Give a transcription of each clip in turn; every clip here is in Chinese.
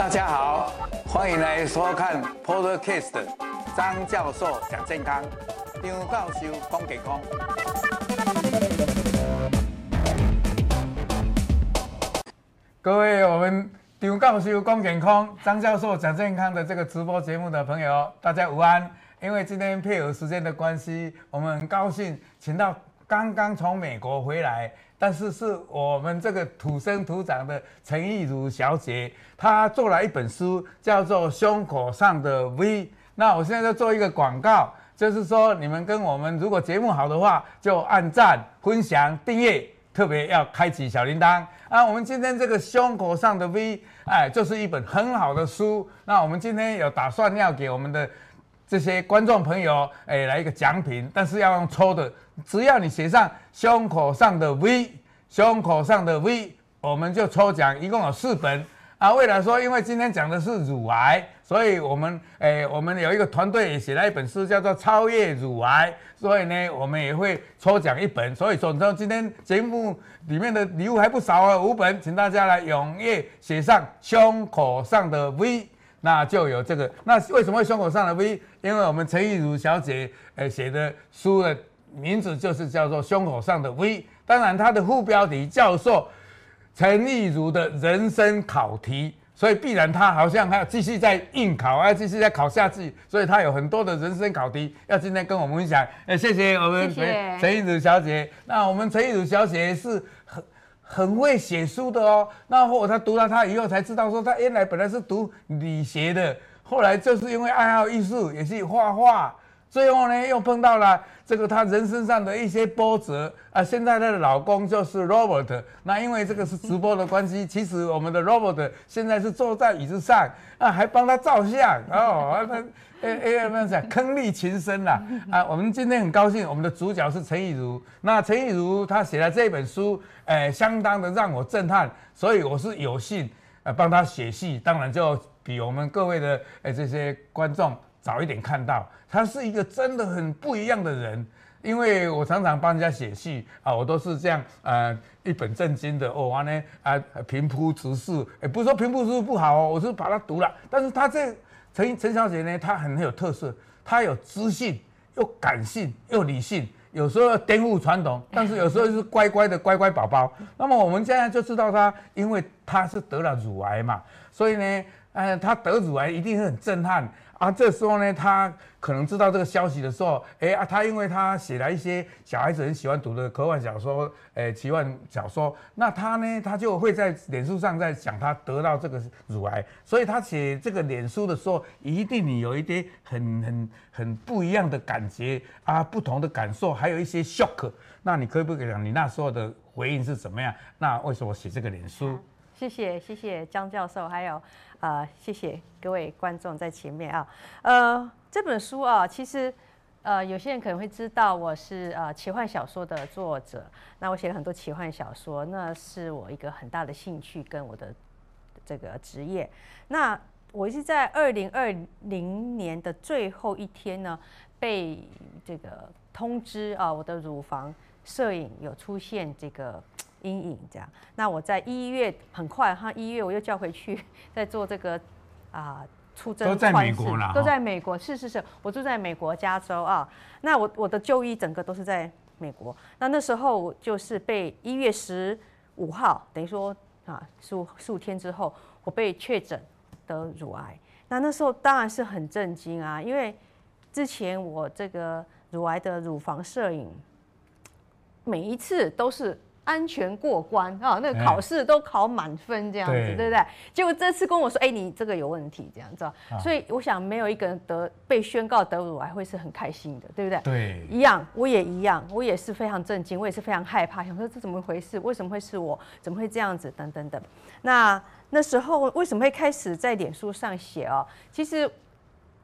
大家好，欢迎来收看 Podcast 张教授讲健康，张教授讲健康。各位，我们张教授讲健康，张教授讲健康的这个直播节目的朋友，大家午安。因为今天配合时间的关系，我们很高兴请到刚刚从美国回来。但是是我们这个土生土长的陈意如小姐，她做了一本书，叫做《胸口上的 V》。那我现在就做一个广告，就是说你们跟我们如果节目好的话，就按赞、分享、订阅，特别要开启小铃铛。啊，我们今天这个《胸口上的 V》，哎，就是一本很好的书。那我们今天有打算要给我们的这些观众朋友，哎，来一个奖品，但是要用抽的。只要你写上胸口上的 V，胸口上的 V，我们就抽奖，一共有四本啊。为了说，因为今天讲的是乳癌，所以我们诶、我们有一个团队也写了一本书，叫做《超越乳癌》，所以呢，我们也会抽奖一本。所以总之，今天节目里面的礼物还不少啊，五本，请大家来踊跃写上胸口上的 V，那就有这个。那为什么会胸口上的 V？因为我们陈意如小姐呃写的书的。名字就是叫做胸口上的 V，当然它的副标题叫做陈意如的人生考题，所以必然他好像还要继续在应考，要继续在考下去，所以他有很多的人生考题要今天跟我们分享。哎，谢谢我们陈意如小姐。那我们陈意如小姐是很很会写书的哦。那后来他读了他以后才知道说，他原来本来是读理学的，后来就是因为爱好艺术，也是画画。最后呢，又碰到了这个他人生上的一些波折啊。现在他的老公就是 Robert，那因为这个是直播的关系，其实我们的 Robert 现在是坐在椅子上啊，还帮他照相哦。他哎哎，怎么讲？伉俪情深啦啊！我们今天很高兴，我们的主角是陈意如。那陈意如他写了这本书，哎，相当的让我震撼，所以我是有幸呃帮他写戏，当然就比我们各位的哎这些观众。早一点看到，他是一个真的很不一样的人，因为我常常帮人家写序啊，我都是这样呃一本正经的哦，完呢啊平铺直叙，也不是说平铺直叙不好哦，我是把它读了，但是他这陈陈小姐呢，她很很有特色，她有知性又感性又理性，有时候要颠覆传统，但是有时候是乖乖的乖乖宝宝。那么我们现在就知道她，因为她是得了乳癌嘛，所以呢，呃，她得乳癌一定是很震撼。啊，这时候呢，他可能知道这个消息的时候，哎啊，他因为他写了一些小孩子很喜欢读的科幻小说，哎，奇幻小说，那他呢，他就会在脸书上在讲他得到这个乳癌，所以他写这个脸书的时候，一定你有一点很很很不一样的感觉啊，不同的感受，还有一些 shock。那你可不可以讲你那时候的回应是怎么样？那为什么写这个脸书？谢谢谢谢张教授，还有。啊、呃，谢谢各位观众在前面啊。呃，这本书啊，其实呃，有些人可能会知道我是呃奇幻小说的作者。那我写了很多奇幻小说，那是我一个很大的兴趣跟我的这个职业。那我是在二零二零年的最后一天呢，被这个通知啊，我的乳房摄影有出现这个。阴影这样，那我在一月很快哈，一月我又叫回去再做这个 啊出征。都在美国啦，都在美国，是是是，我住在美国加州啊。那我我的就医整个都是在美国。那那时候就是被一月十五号，等于说啊十五十五天之后，我被确诊得乳癌。那那时候当然是很震惊啊，因为之前我这个乳癌的乳房摄影，每一次都是。安全过关啊，那个考试都考满分这样子，对，对不对？结果这次跟我说，哎、欸，你这个有问题这样子，所以我想没有一个人得被宣告得乳癌会是很开心的，对不对？对，一样，我也一样，我也是非常震惊，我也是非常害怕，想说这怎么回事？为什么会是我？怎么会这样子？等等等。那那时候为什么会开始在脸书上写哦？其实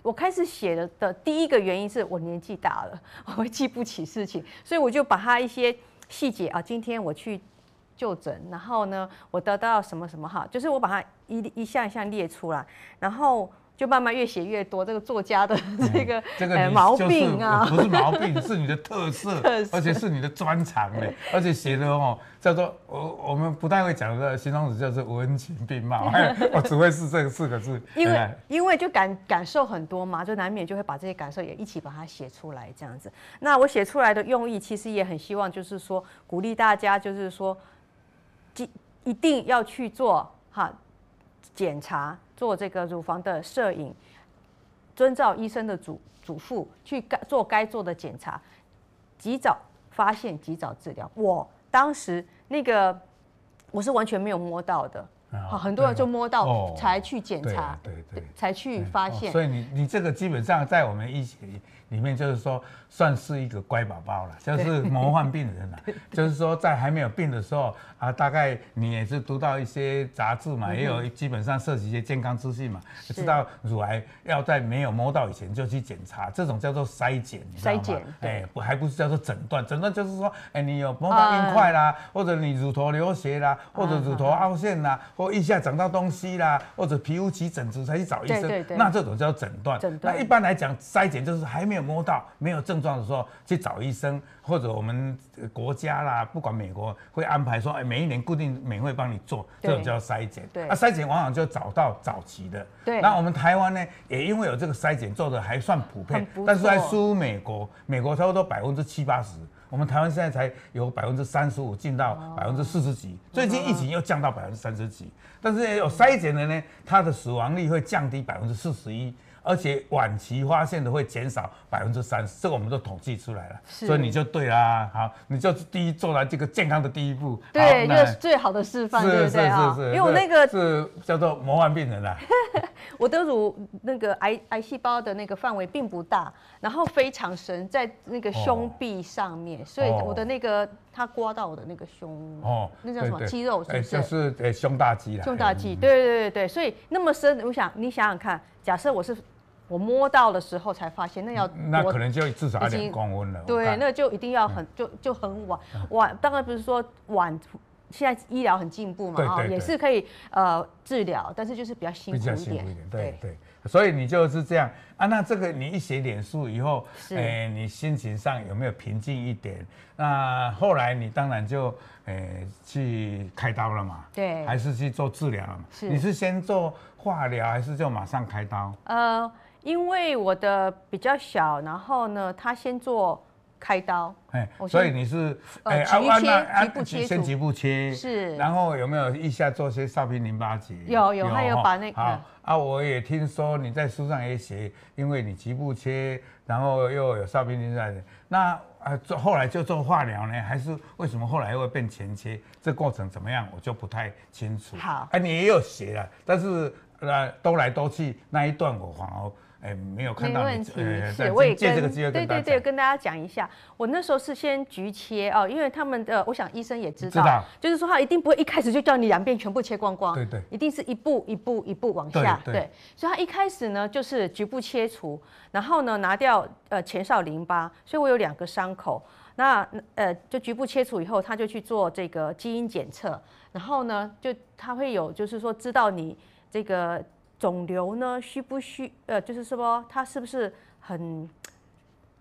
我开始写的的第一个原因是我年纪大了，我会记不起事情，所以我就把它一些。细节啊，今天我去就诊，然后呢，我得到什么什么哈，就是我把它一一项一项列出来，然后就慢慢越写越多，这个作家的 这个、嗯、这个、呃、毛病啊，不是毛病，是你的特色，特色而且是你的专长嘞，而且写的哦叫做我我们不太会讲的形容词叫做文情并茂，我只会是这个四个字。因为因为就感感受很多嘛，就难免就会把这些感受也一起把它写出来这样子。那我写出来的用意其实也很希望就是说鼓励大家就是说，一一定要去做哈检查。做这个乳房的摄影，遵照医生的嘱嘱咐去该做该做的检查，及早发现，及早治疗。我当时那个我是完全没有摸到的，好，很多人就摸到才去检查，对对，才去发现。所以你你这个基本上在我们医学里面就是说。算是一个乖宝宝了，就是魔幻病人 了。就是说，在还没有病的时候啊，大概你也是读到一些杂志嘛，也有基本上涉及一些健康资讯嘛，知道乳癌要在没有摸到以前就去检查，这种叫做筛检，你知道吗，哎，不还不是叫做诊断，诊断就是说，哎，你有摸到硬块啦，或者你乳头流血啦，或者乳头凹陷啦，或腋下长到东西啦，或者皮肤起疹子才去找医生，那这种叫诊断。那一般来讲，筛检就是还没有摸到，没有症状。的时候去找医生，或者我们国家啦，不管美国会安排说，哎，每一年固定每会帮你做，这种叫筛检。对，那筛检往往就找到早期的。对。那我们台湾呢，也因为有这个筛检做的还算普遍，但是在输美国，美国差不多百分之七八十，我们台湾现在才有百分之三十五进到百分之四十几，最近疫情又降到百分之三十几，但是有筛检的呢，它的死亡率会降低百分之四十一。而且晚期发现的会减少百分之三十，这个我们都统计出来了，所以你就对啦。好，你就第一做了这个健康的第一步，对，就是最好的示范，对不对啊？因为我那个是叫做魔幻病人啦。我的乳那个癌癌细胞的那个范围并不大，然后非常深，在那个胸壁上面，所以我的那个它刮到我的那个胸，哦，那叫什么肌肉？是不是？就是呃胸大肌啦。胸大肌，对对对对，所以那么深，我想你想想看，假设我是。我摸到的时候才发现，那要那可能就至少要两公分了。对，那就一定要很、嗯、就就很晚晚，当然不是说晚，现在医疗很进步嘛，啊，也是可以呃治疗，但是就是比较辛苦一点。辛苦一点，对对，对。所以你就是这样啊？那这个你一写脸书以后，哎、欸，你心情上有没有平静一点？那后来你当然就哎、欸、去开刀了嘛？对，还是去做治疗了嘛？是。你是先做化疗还是就马上开刀？呃。因为我的比较小，然后呢，他先做开刀，哎，所以你是呃局部切，局部切，先局部切，是，然后有没有一下做些少平淋巴结？有有，还有把那个啊，我也听说你在书上也写，因为你局部切，然后又有少平淋巴结，那啊做后来就做化疗呢，还是为什么后来又会变前切？这过程怎么样？我就不太清楚。好，哎，你也有写了，但是呃，兜来兜去那一段我反而。哎，没有看到。没问题，欸、是我也跟这个机会跟对对对，跟大家讲一下，我那时候是先局切哦，因为他们的，我想医生也知道，知道，就是说他一定不会一开始就叫你两边全部切光光，对对，一定是一步一步一步往下，对，对，对，所以他一开始呢就是局部切除，然后呢拿掉呃前哨淋巴，所以我有两个伤口，那呃就局部切除以后，他就去做这个基因检测，然后呢就他会有就是说知道你这个。肿瘤呢，需不需呃，就是说它是不是很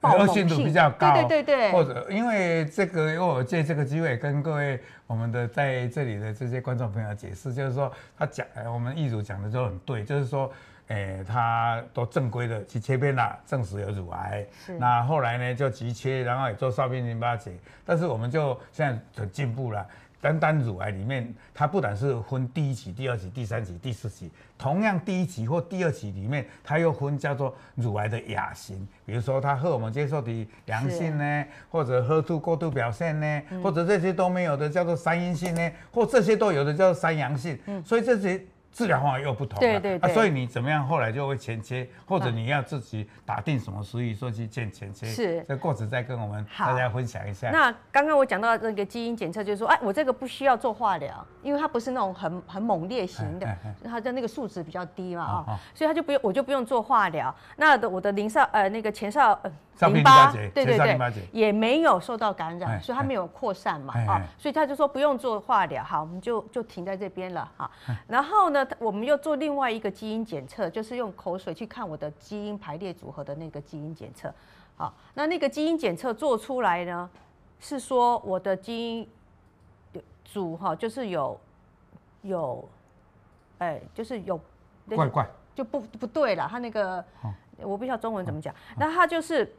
恶性度比较高？对对对对。或者因为这个，因为我借这个机会跟各位我们的在这里的这些观众朋友解释，就是说他讲，我们医嘱讲的就很对，就是说，诶，他都正规的去切片了，证实有乳癌。那后来呢，就急切，然后也做少平淋巴结，但是我们就现在很进步了。单单乳癌里面，它不但是分第一期、第二期、第三期、第四期，同样第一期或第二期里面，它又分叫做乳癌的亚型，比如说它荷尔蒙接受的阳性呢，或者 HER2 过度表现呢，或者这些都没有的叫做三阴性呢，或这些都有的叫做三阳性，所以这些。治疗方法又不同，对对对，啊，所以你怎么样后来就会前切，或者你要自己打定什么主意说去见前切，是。这过程再跟我们大家分享一下。那刚刚我讲到那个基因检测，就是说，哎，我这个不需要做化疗，因为它不是那种很很猛烈型的，它的那个数值比较低嘛啊，哦，所以它就不用，我就不用做化疗。那的我的淋少呃那个前少呃。淋巴，对对对，也没有受到感染，所以它没有扩散嘛，啊，所以他就说不用做化疗，好，我们就就停在这边了哈。然后呢，呢，我们又做另外一个基因检测，就是用口水去看我的基因排列组合的那个基因检测。好，那那个基因检测做出来呢，是说我的基因组哈，就是有有，哎、欸，就是有怪怪。就不不对了，他那个我不知道中文怎么讲，那他就是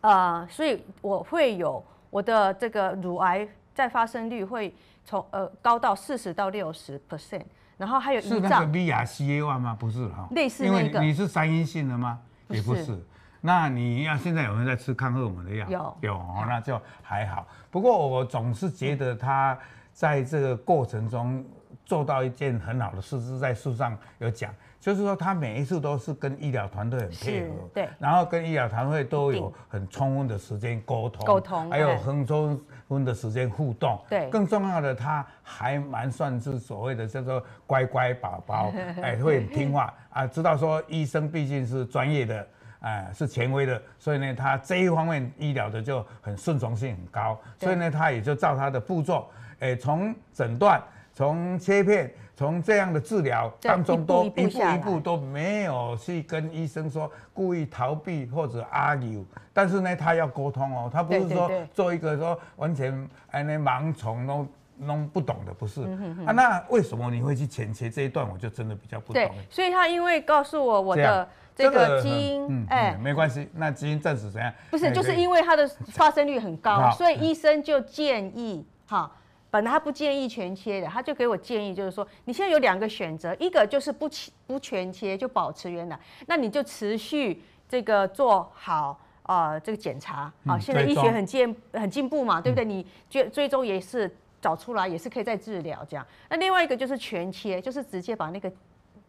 呃，所以我会有我的这个乳癌再发生率会从呃高到四十到六十 percent，然后还有是那个 BRCA1 吗？不是哈，类似那个，你是三阴性的吗？也不是。那你要现在有没有在吃抗荷尔蒙的药？有有哦，那就还好。不过我总是觉得他在这个过程中做到一件很好的事，是在书上有讲，就是说他每一次都是跟医疗团队很配合，对，然后跟医疗团队都有很充分的时间沟通，沟通，还有很充分的时间互动，对，更重要的他还蛮算是所谓的叫做乖乖宝宝，哎，会很听话啊，知道说医生毕竟是专业的。哎，是权威的，所以呢，他这一方面医疗的就很顺从性很高，所以呢，他也就照他的步骤，哎，从诊断，从切片，从这样的治疗当中都一步一步都没有去跟医生说故意逃避或者 argue，但是呢，他要沟通哦，他不是说做一个说完全哎那盲从都弄不懂的，不是啊？那为什么你会去前切这一段？我就真的比较不懂。对，所以他因为告诉我我的。这个基因，哎、没关系。那基因暂时怎样？不是，就是因为它的发生率很高，所以医生就建议，哈，本来他不建议全切的，他就给我建议，就是说，你现在有两个选择，一个就是不不全切，就保持原来，那你就持续这个做好啊、呃，这个检查啊。现在医学很进很进步嘛，对不对？你追追踪也是找出来，也是可以再治疗这样。那另外一个就是全切，就是直接把那个。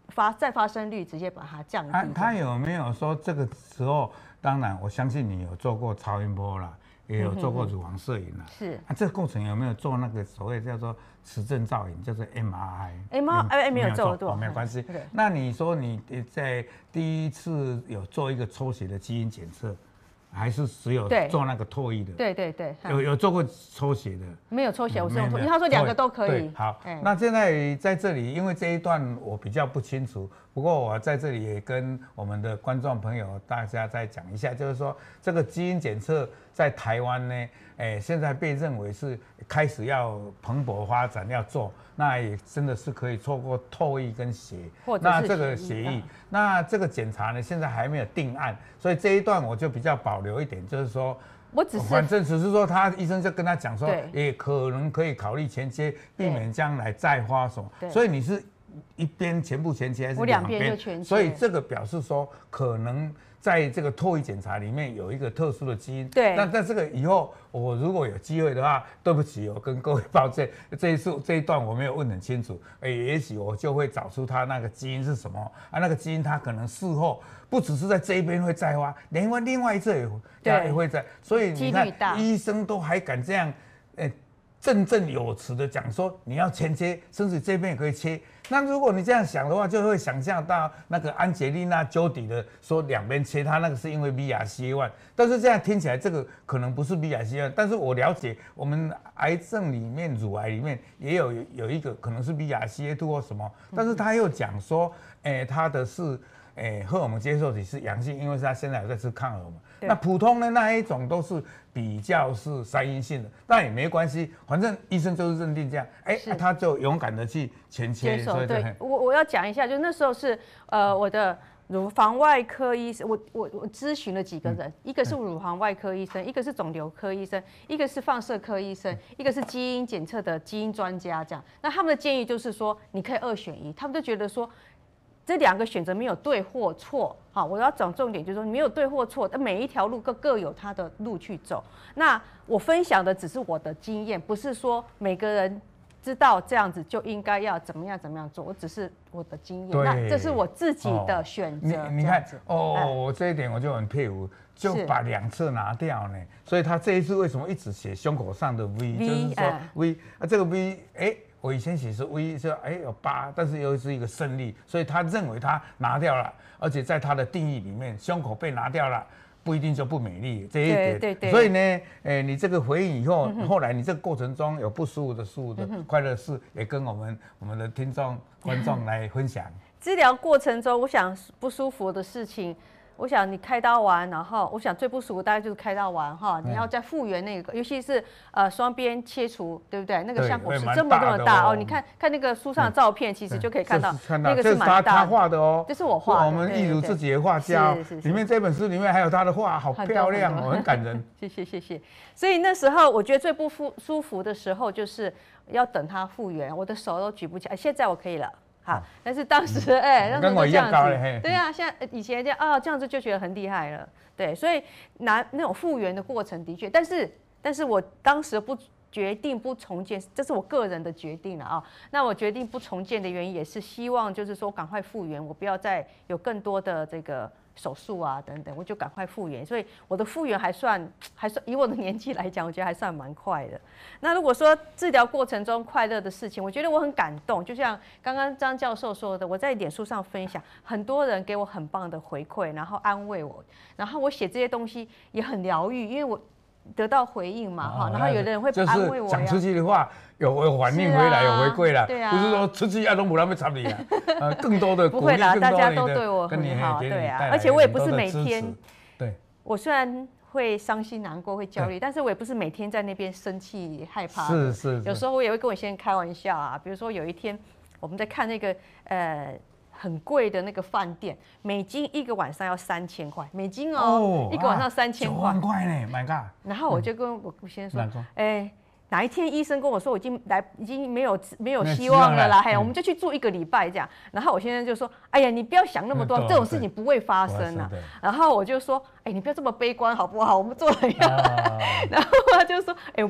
发再发生率直接把它降低。他他有没有说这个时候？当然，我相信你有做过超音波啦，也有做过乳房摄影了。是。啊，这个过程有没有做那个所谓叫做磁振造影，叫做 MRI？MRI 没有做过，没有关系。那你说你在第一次有做一个抽血的基因检测？还是只有做那个唾液的，对对对，有有做过抽血的，没有抽血，我是用唾液，他说两个都可以。好，那现在在这里，因为这一段我比较不清楚，不过我在这里也跟我们的观众朋友大家再讲一下，就是说这个基因检测在台湾呢，哎，现在被认为是开始要蓬勃发展要做。那也真的是可以错过唾液跟血，那这个协议，那这个检查呢，现在还没有定案，所以这一段我就比较保留一点，就是说，我只是反正只是说，他医生就跟他讲说，也可能可以考虑前切，避免将来再发什么，所以你是一边全部前切还是两边？所以这个表示说可能。在这个唾液检查里面有一个特殊的基因，对。那在这个以后，我如果有机会的话，对不起，我跟各位抱歉，这一次这一段我没有问很清楚，哎，也许我就会找出他那个基因是什么啊？那个基因他可能事后不只是在这一边会再发，连外另外一侧也也会在，所以你看医生都还敢这样，哎，振振有词的讲说你要前切，甚至这边也可以切。那如果你这样想的话，就会想象到那个安洁莉娜·茱迪的说两边切，他那个是因为 BRCA1，但是这样听起来这个可能不是 BRCA1，但是我了解我们癌症里面乳癌里面也有有一个可能是 BRCA two 或什么，但是他又讲说，哎、欸，他的是哎、欸、荷尔蒙接受体是阳性，因为是他现在有在吃抗荷尔蒙。那普通的那一种都是比较是三阴性的，那也没关系，反正医生就是认定这样，哎、欸，他就勇敢的去前切。所以对，我我要讲一下，就那时候是呃我的乳房外科医生，我我我咨询了几个人，一个是乳房外科医生，一个是肿瘤科医生，一个是放射科医生，一个是基因检测的基因专家，这样。那他们的建议就是说，你可以二选一，他们都觉得说。这两个选择没有对或错，好，我要讲重点，就是说你没有对或错，但每一条路各各有它的路去走。那我分享的只是我的经验，不是说每个人知道这样子就应该要怎么样怎么样做，我只是我的经验。那这是我自己的选择。哦、你你看，哦，这一点我就很佩服，就把两侧拿掉呢。所以他这一次为什么一直写胸口上的 V，, v 就是说 V 啊，这个 V，哎。我以前写是 V，说哎有八，但是又是一个胜利，所以他认为他拿掉了，而且在他的定义里面，胸口被拿掉了，不一定就不美丽这一点。对对对。所以呢，哎，你这个回应以后，后来你这个过程中有不舒服的、舒服的、快乐事，也跟我们我们的听众观众 来分享。治疗过程中，我想不舒服的事情。我想你开刀完，然后我想最不舒服大概就是开刀完哈，你要再复原那个，尤其是呃双边切除，对不对？那个伤口是这么这么大哦，你看看那个书上的照片，其实就可以看到那个是蛮大的。他画的哦，这是我画的。我们易如自己的画家，里面这本书里面还有他的画，好漂亮哦，很感人。谢谢谢谢。所以那时候我觉得最不舒舒服的时候，就是要等他复原，我的手都举不起来，现在我可以了。好，但是当时哎，当时就这样子，对啊，像以前这样啊，这样子就觉得很厉害了，对，所以拿那种复原的过程的确，但是，但是我当时不决定不重建，这是我个人的决定了啊。那我决定不重建的原因也是希望，就是说赶快复原，我不要再有更多的这个。手术啊，等等，我就赶快复原，所以我的复原还算 还算，以我的年纪来讲，我觉得还算蛮快的。那如果说治疗过程中快乐的事情，我觉得我很感动，就像刚刚张教授说的，我在脸书上分享，很多人给我很棒的回馈，然后安慰我，然后我写这些东西也很疗愈，因为我。得到回应嘛，哈，然后有的人会安慰我呀。讲出去的话有有反应回来，有回馈了，对啊，不是说出去要都不让被插你啊，呃，更多的不会啦，大家都对我很好，对啊，而且我也不是每天，对，我虽然会伤心难过会焦虑，但是我也不是每天在那边生气害怕，是是，有时候我也会跟我先生开玩笑啊，比如说有一天我们在看那个呃。很贵的那个饭店，美金一个晚上要三千块，美金哦，一个晚上三千块，九万块呢，My God！然后我就跟我先生说，哎，哪一天医生跟我说我已经来，已经没有没有希望了啦，嘿，我们就去住一个礼拜这样。然后我先生就说，哎呀，你不要想那么多，这种事情不会发生啊。然后我就说，哎，你不要这么悲观好不好？我们做了呀。然后他就说，哎。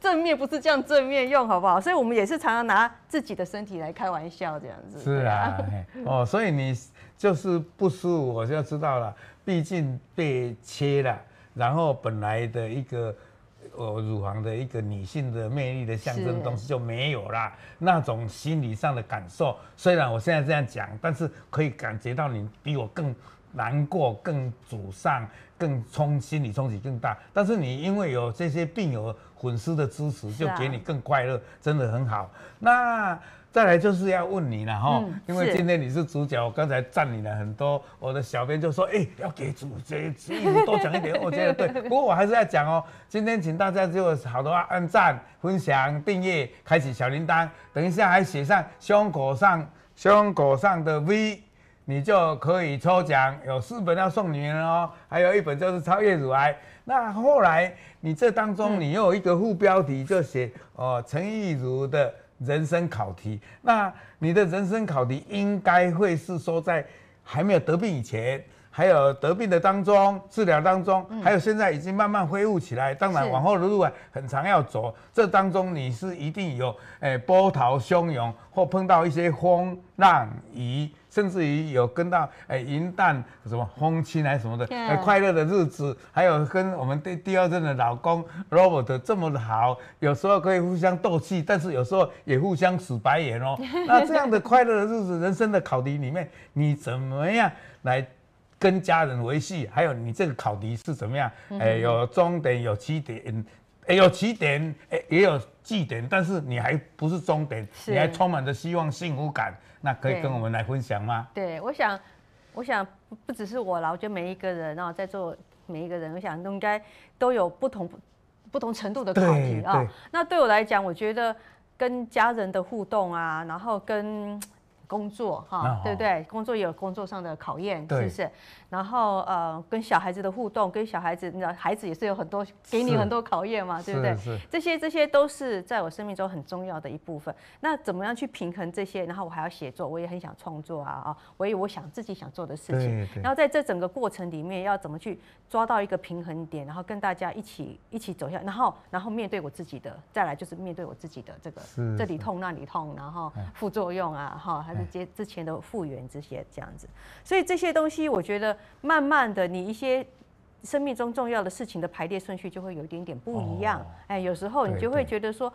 正面不是这样正面用，好不好？所以我们也是常常拿自己的身体来开玩笑，这样子。是啊，哦，所以你就是不舒服，我就知道了。毕竟被切了，然后本来的一个呃乳房的一个女性的魅力的象征东西就没有了。那种心理上的感受，虽然我现在这样讲，但是可以感觉到你比我更难过、更沮丧、更冲心理冲击更大。但是你因为有这些病友。粉丝的支持就给你更快乐，真的很好。那再来就是要问你了哈，因为今天你是主角，我刚才赞你了很多，我的小编就说，哎，要给主角多讲一点，我觉得对。不过我还是要讲哦，今天请大家就好的话按赞、分享、订阅、开启小铃铛，等一下还写上胸口上胸口上的 V，你就可以抽奖，有四本要送你们哦，还有一本就是超越乳癌。那后来你这当中，你又有一个副标题，就写哦陈玉如的人生考题。那你的人生考题应该会是说在还没有得病以前，还有得病的当中、治疗当中，还有现在已经慢慢恢复起来。当然往后的路啊很长要走，这当中你是一定有诶波涛汹涌，或碰到一些风浪雨。甚至于有跟到哎云淡什么风轻还是什么的，哎快乐的日子，还有跟我们第第二任的老公 Robert 这么的好，有时候可以互相斗气，但是有时候也互相使白眼哦。那这样的快乐的日子，人生的考题里面，你怎么样来跟家人维系？还有你这个考题是怎么样？哎，有终点，有起点，哎，有起点，哎，也有绩点，但是你还不是终点，你还充满着希望、幸福感。那可以跟我们来分享吗？对，对，我想，我想不不只是我啦，我觉得每一个人啊，在座每一个人，我想都应该都有不同不同程度的考题啊。那对我来讲，我觉得跟家人的互动啊，然后跟工作哈，对不对？工作也有工作上的考验，是不是？然后呃，跟小孩子的互动，跟小孩子，你知道，孩子也是有很多给你很多考验嘛，对不对？这些这些都是在我生命中很重要的一部分。那怎么样去平衡这些？然后我还要写作，我也很想创作啊啊！我也我想自己想做的事情。然后在这整个过程里面，要怎么去抓到一个平衡点，然后跟大家一起一起走下，然后然后面对我自己的，再来就是面对我自己的这个这里痛那里痛，然后副作用啊哈，还是接之前的复原这些这样子。所以这些东西，我觉得。慢慢的，你一些生命中重要的事情的排列顺序就会有一点点不一样。哎，有时候你就会觉得说，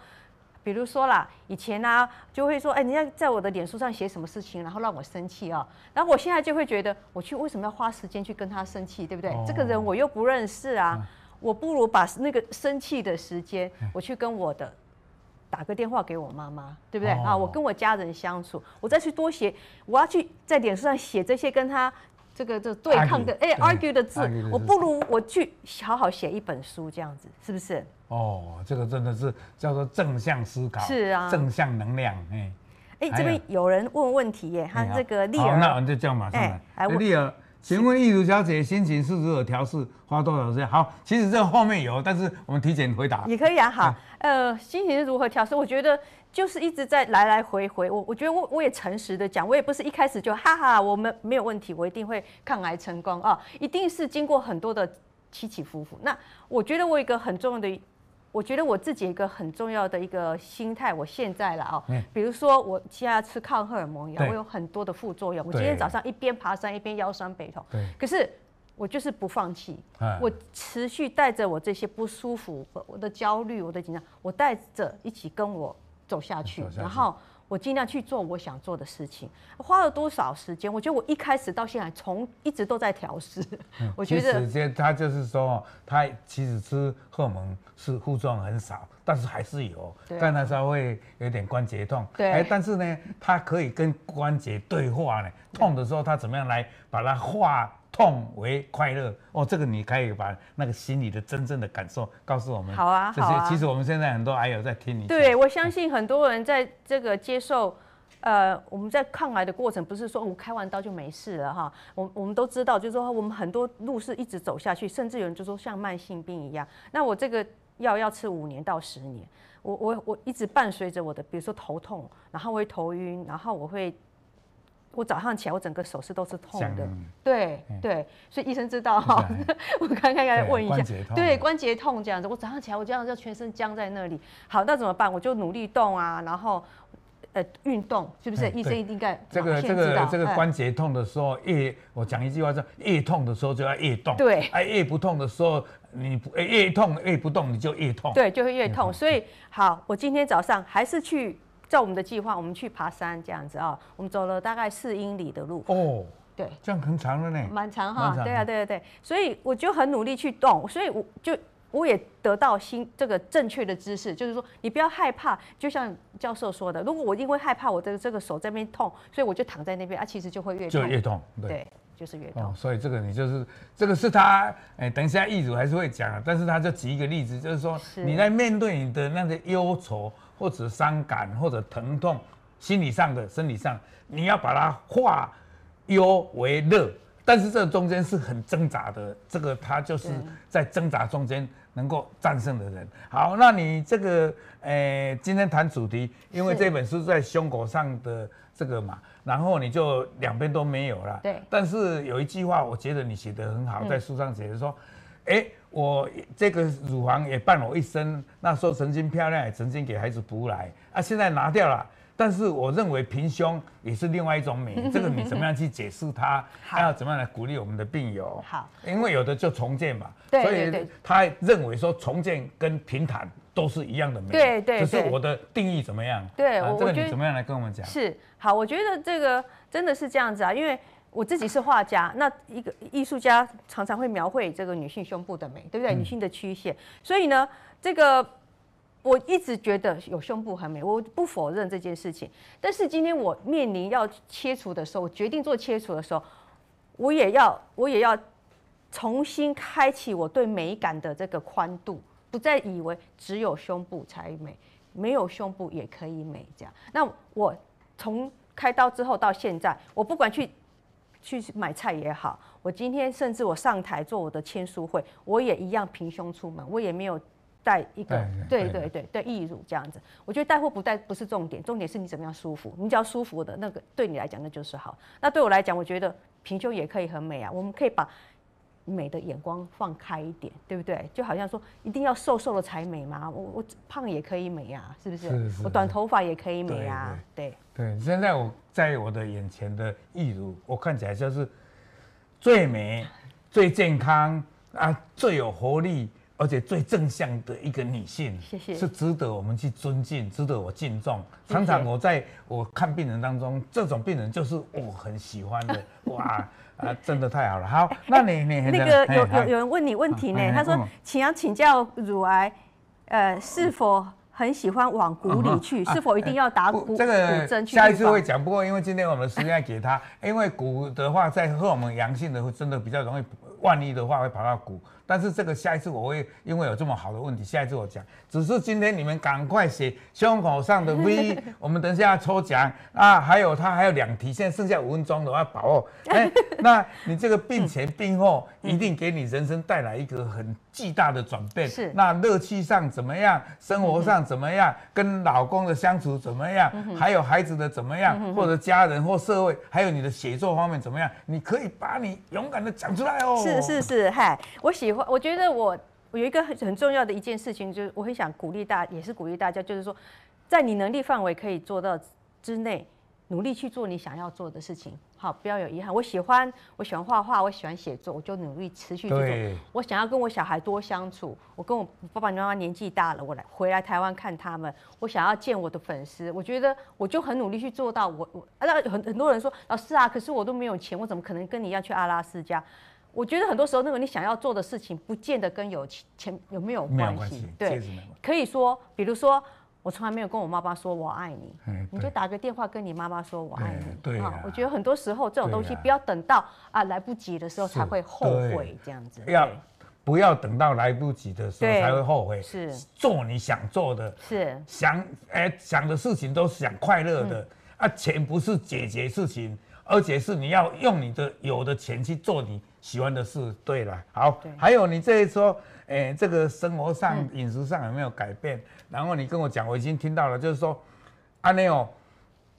比如说啦，以前呢、啊、就会说，哎，你要在我的脸书上写什么事情，然后让我生气啊。然后我现在就会觉得，我去为什么要花时间去跟他生气，对不对？哦、这个人我又不认识啊，嗯、我不如把那个生气的时间，我去跟我的打个电话给我妈妈，对不对？哦、啊，我跟我家人相处，我再去多写，我要去在脸书上写这些跟他。这个这对抗的哎 argue 的字，我不如我去好好写一本书这样子，是不是？哦，这个真的是叫做正向思考，是啊，正向能量，哎。哎，这边有。人问问题耶，他这个丽儿，好，那我们就叫马上来，哎，丽儿，请问艺术小姐心情是如何调试，花多少时间？好，其实这个后面有，但是我们提前回答也可以啊。好，呃，心情是如何调试？我觉得。就是一直在来来回回，我我觉得我我也诚实的讲，我也不是一开始就哈哈，我们没有问题，我一定会抗癌成功啊，一定是经过很多的起起伏伏。那我觉得我一个很重要的，我觉得我自己一个很重要的一个心态，我现在了啊，比如说我现在要吃抗荷尔蒙药，我有很多的副作用。我今天早上一边爬山一边腰酸背痛，可是我就是不放弃，我持续带着我这些不舒服、我的焦虑、我的紧张，我带着一起跟我。走下去，然后我尽量去做我想做的事情。花了多少时间？我觉得我一开始到现在，从一直都在调试。我觉得时间，他就是说，他其实吃荷尔蒙是副作用很少，但是还是有，但他稍微有点关节痛。对，哎，但是呢，他可以跟关节对话呢。痛的时候，他怎么样来把它化？痛为快乐哦，这个你可以把那个心里的真正的感受告诉我们。好啊，好啊。其实我们现在很多癌友在听你。对，我相信很多人在这个接受，呃，我们在抗癌的过程，不是说我开完刀就没事了哈。我我们都知道，就是说我们很多路是一直走下去，甚至有人就说像慢性病一样。那我这个药要吃五年到十年，我我我一直伴随着我的，比如说头痛，然后会头晕，然后我会。我早上起来，我整个手是都是痛的。对对，所以医生知道哈。我刚刚要问一下，对关节痛这样子，我早上起来我这样就全身僵在那里。好，那怎么办？我就努力动啊，然后呃运动，是不是？医生应该这个这个这个关节痛的时候，越我讲一句话叫越痛的时候就要越动。对，哎，越不痛的时候，你越痛越不动，你就越痛。对，就会越痛。所以好，我今天早上还是去。照我们的计划，我们去爬山这样子啊，我们走了大概四英里的路。哦，对，这样很长了呢。蛮长哈，对啊，对对对，所以我就很努力去动，所以我就我也得到新这个正确的知识，就是说你不要害怕，就像教授说的，如果我因为害怕我的这个手在那边痛，所以我就躺在那边啊，其实就会越痛，就越痛，对，对就是越痛。哦，所以这个你就是这个是他，哎，等一下易主还是会讲，但是他就举一个例子，就是说你在面对你的那个忧愁。或者伤感，或者疼痛，心理上的、生理上，你要把它化忧为乐，但是这中间是很挣扎的。这个他就是在挣扎中间能够战胜的人。好，那你这个，诶，今天谈主题，因为这本书在胸口上的这个嘛，然后你就两边都没有了。对。但是有一句话，我觉得你写得很好，在书上写的说，哎。我这个乳房也伴我一生，那时候曾经漂亮，也曾经给孩子补来啊，现在拿掉了。但是我认为平胸也是另外一种美，这个你怎么样去解释它？还要怎么样来鼓励我们的病友？好，因为有的就重建嘛，对，所以他认为说重建跟平坦都是一样的美，对对，只是我的定义怎么样？对，这个你怎么样来跟我们讲？是好，我觉得这个真的是这样子啊，因为。我自己是画家，那一个艺术家常常会描绘这个女性胸部的美，对不对？女性的曲线，所以呢，这个我一直觉得有胸部很美，我不否认这件事情。但是今天我面临要切除的时候，我决定做切除的时候，我也要我也要重新开启我对美感的这个宽度，不再以为只有胸部才美，没有胸部也可以美。这样，那我从开刀之后到现在，我不管去。去买菜也好，我今天甚至我上台做我的签书会，我也一样平胸出门，我也没有带一个，对对对对，义乳这样子。我觉得带或不带不是重点，重点是你怎么样舒服，你只要舒服的那个，对你来讲那就是好。那对我来讲，我觉得平胸也可以很美啊。我们可以把美的眼光放开一点，对不对？就好像说一定要瘦瘦的才美吗？我我胖也可以美啊，是不是？是是我短头发也可以美啊，对。对，对，现在我。在我的眼前的易如，我看起来就是最美、最健康啊，最有活力，而且最正向的一个女性，谢谢，是值得我们去尊敬，值得我敬重。常常我在我看病人当中，这种病人就是我很喜欢的，哇啊，真的太好了。好，那你你那个有有有人问你问题呢，他说，请要请教乳癌，呃，是否？很喜欢往骨里去，嗯、是否一定要打骨、啊、这个针？下一次会讲。不过因为今天我们时间给他，因为骨的话在荷尔蒙阳性的会真的比较容易，万一的话会跑到股。但是这个下一次我会，因为有这么好的问题，下一次我讲。只是今天你们赶快写胸口上的 V，我们等一下要抽奖啊，还有他还有两题，现在剩下五分钟的话把握。哎，那你这个病前病后一定给你人生带来一个很巨大的转变。是。那乐趣上怎么样？生活上怎么样？跟老公的相处怎么样？还有孩子的怎么样？或者家人或社会，还有你的写作方面怎么样？你可以把你勇敢的讲出来哦。是是是，嗨，我喜欢。我觉得我我有一个很很重要的一件事情，就是我很想鼓励大，也是鼓励大家，就是说，在你能力范围可以做到之内，努力去做你想要做的事情，好，不要有遗憾。我喜欢我喜欢画画，我喜欢写作，我就努力持续去做。我想要跟我小孩多相处，我跟我爸爸妈妈年纪大了，我来回来台湾看他们。我想要见我的粉丝，我觉得我就很努力去做到。我我那很很多人说老师啊，可是我都没有钱，我怎么可能跟你一样去阿拉斯加？我觉得很多时候，那个你想要做的事情，不见得跟有钱有没有关系。对，可以说，比如说，我从来没有跟我妈妈说我爱你，你就打个电话跟你妈妈说我爱你。对啊，我觉得很多时候这种东西，不要等到啊来不及的时候才会后悔这样子。要不要等到来不及的时候才会后悔？是做你想做的，是想哎想的事情都是想快乐的啊，钱不是解决事情，而且是你要用你的有的钱去做你。喜欢的事，对了，好，还有你这一说，哎、欸，这个生活上、饮、嗯、食上有没有改变？然后你跟我讲，我已经听到了，就是说，阿内哦，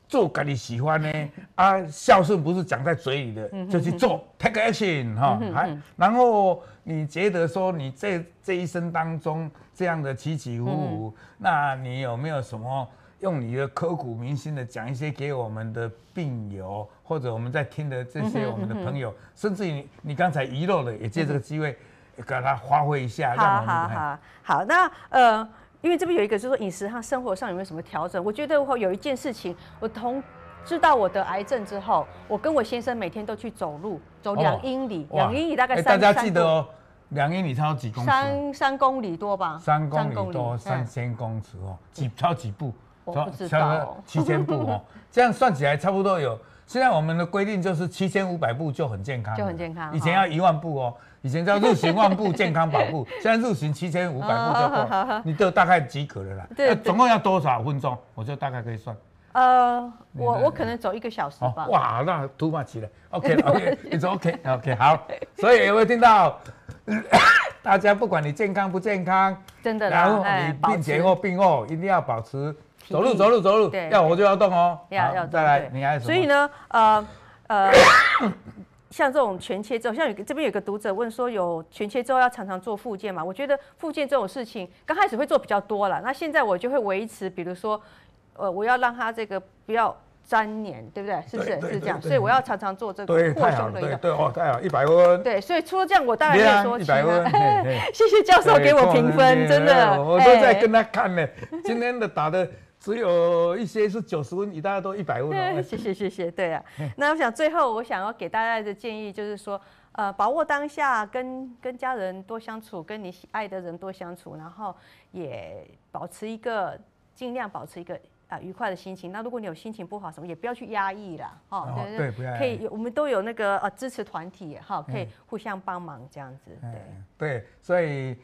做给你喜欢呢，啊，孝顺不是讲在嘴里的，就去做，take action 哈，还、嗯，然后你觉得说你这这一生当中这样的起起伏伏，嗯、那你有没有什么？用你的刻骨铭心的讲一些给我们的病友，或者我们在听的这些我们的朋友，嗯嗯、甚至于你刚才遗漏的，也借这个机会给他发挥一下。好好好，好，那呃，因为这边有一个就是说饮食和生活上有没有什么调整？我觉得我有一件事情，我从知道我得癌症之后，我跟我先生每天都去走路，走两英里，两、哦、英里大概三。大家记得哦。两英里超几公尺？三三公里多吧。三公里多，三千公尺哦，几超几步？我不知道，七千步 哦，这样算起来差不多有。现在我们的规定就是七千五百步就很健康，就很健康。以前要一万步哦，以前叫日行万步 健康跑步，现在日行七千五百步就够，你就大概及格了啦。对，总共要多少分钟？我就大概可以算。呃，我我可能走一个小时吧。哇，那 too much 了。OK，OK，it's OK，OK，好。所以有没有听到？大家不管你健康不健康，真的，然后你病前或病后一定要保持。走路走路走路，对，要活就要动哦。要要再来，你还？所以呢，呃呃，像这种全切之后，像有这边有个读者问说，有全切之后要常常做复健嘛？我觉得复健这种事情，刚开始会做比较多了，那现在我就会维持，比如说，呃，我要让他这个不要。粘黏，对不对？是不是是这样？所以我要常常做这个扩胸的一个。对哦，太好，一百分。对，所以除了这样，我当然可以说一百分。谢谢教授给我评分，真的。我都在跟他看呢。今天的打的只有一些是九十分，你大家都一百分。谢谢谢谢，对啊。那我想最后我想要给大家的建议就是说，呃，把握当下，跟跟家人多相处，跟你爱的人多相处，然后也保持一个尽量保持一个。啊，愉快的心情。那如果你有心情不好什么，也不要去压抑啦，哈、哦。对对，不要。可以，我们都有那个呃支持团体，哈，可以互相帮忙这样子。对对，所以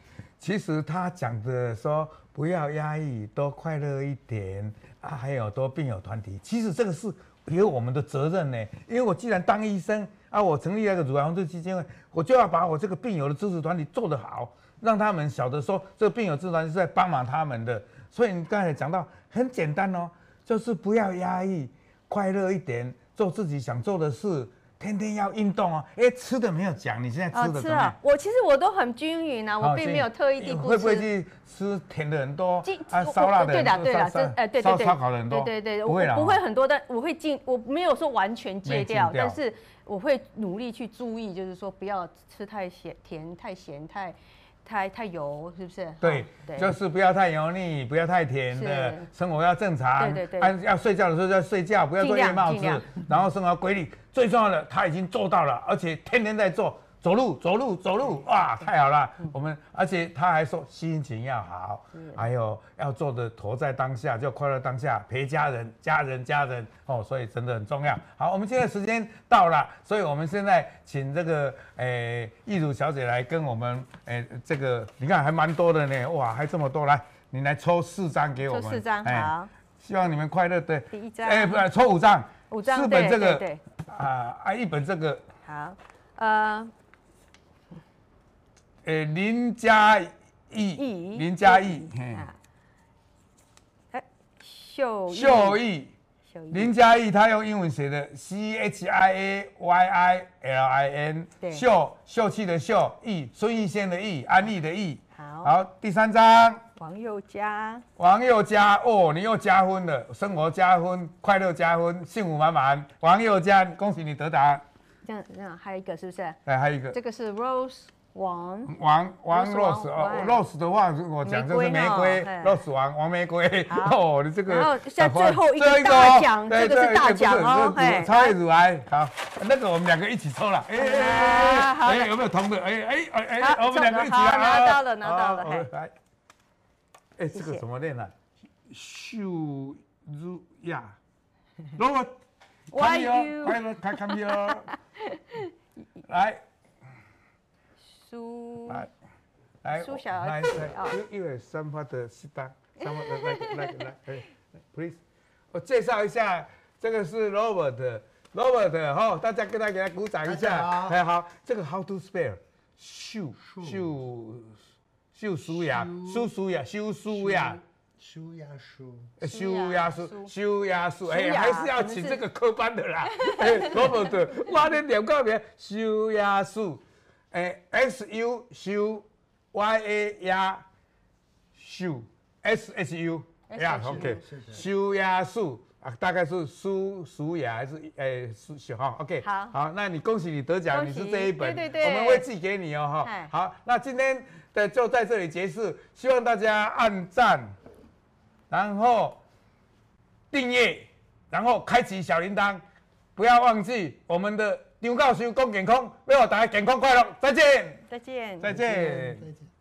其实他讲的说不要压抑，多快乐一点啊，还有多病友团体。其实这个是有我们的责任呢，因为我既然当医生啊，我成立那个乳癌防治基金会，我就要把我这个病友的支持团体做得好，让他们晓得说这个病友支持团体是在帮忙他们的。所以你刚才讲到很简单哦，就是不要压抑，快乐一点，做自己想做的事，天天要运动哦。哎，吃的没有讲，你现在吃的怎么样？啊，我其实我都很均匀啊，我并没有特意的不吃。会不会去吃甜的很多？啊，烧腊的。对的，对的，这哎，对对对，烧烤的很多。对对对，不会不会很多，但我会尽，我没有说完全戒掉，但是我会努力去注意，就是说不要吃太咸、甜、太咸、太。太太油，是不是？对，对，就是不要太油腻，不要太甜的，生活要正常。对对对。按要睡觉的时候就要睡觉，不要做夜帽子。然后生活规律，最重要的他已经做到了，而且天天在做。走路，走路，走路，哇，太好了！我们，而且他还说心情要好，还有要做的活在当下，就快乐当下，陪家人，家人，家人，哦，所以真的很重要。好，我们现在时间到了，所以我们现在请这个诶易如小姐来跟我们诶这个，你看还蛮多的呢，哇，还这么多，来，你来抽四张给我们，抽四张，好，希望你们快乐。对，第一张，哎，不，抽五张，五张，四本这个，对，啊啊，一本这个，好，呃。诶，林嘉义，林嘉义，哎，秀秀义，林嘉义，他用英文写的 C H I A Y I L I N，秀秀气的秀，义孙逸仙的逸，安逸的逸。好，好，第三张，王宥嘉，王宥嘉，哦，你又加分了，生活加分，快乐加分，幸福满满。王宥嘉，恭喜你得答。这样这样，还有一个是不是？哎，还有一个，这个是 Rose。王。王王 rose 哦，rose 的话我讲就是玫瑰，rose 王王玫瑰 哦，你这个然后像最后一个大奖，这个是大奖哦，超越乳癌好，那个我们两个一起抽了，哎哎哎，有没有同的？哎哎哎哎，我们两个一起来，拿到了拿到了，来，哎这个怎么念呢？秀如呀，Robert，Why you？快乐开 come here，来。苏来来，苏小姐，因因为三发的适当，三发的来来来，哎，please，我介绍一下，这个是 Robert，Robert 哈，大家跟他给他鼓掌一下，哎好，这个 how to spell，秀秀。秀舒雅，舒舒雅，修舒雅，修雅舒，修雅舒，修雅舒，哎，还是要请这个科班的啦，哎，Robert，哇，你念个名？修雅舒。哎，S U 修，Y A 压修，S H U 呀，OK，修压树啊，大概是苏苏雅还是哎苏小号，OK，好，好，那你恭喜你得奖，你是这一本，对对对，我们会寄给你哦哈。好，那今天的就在这里结束，希望大家按赞，然后订阅，然后开启小铃铛，不要忘记我们的。张教授讲健康，要大家健康快乐，再见。再见。再见。再见。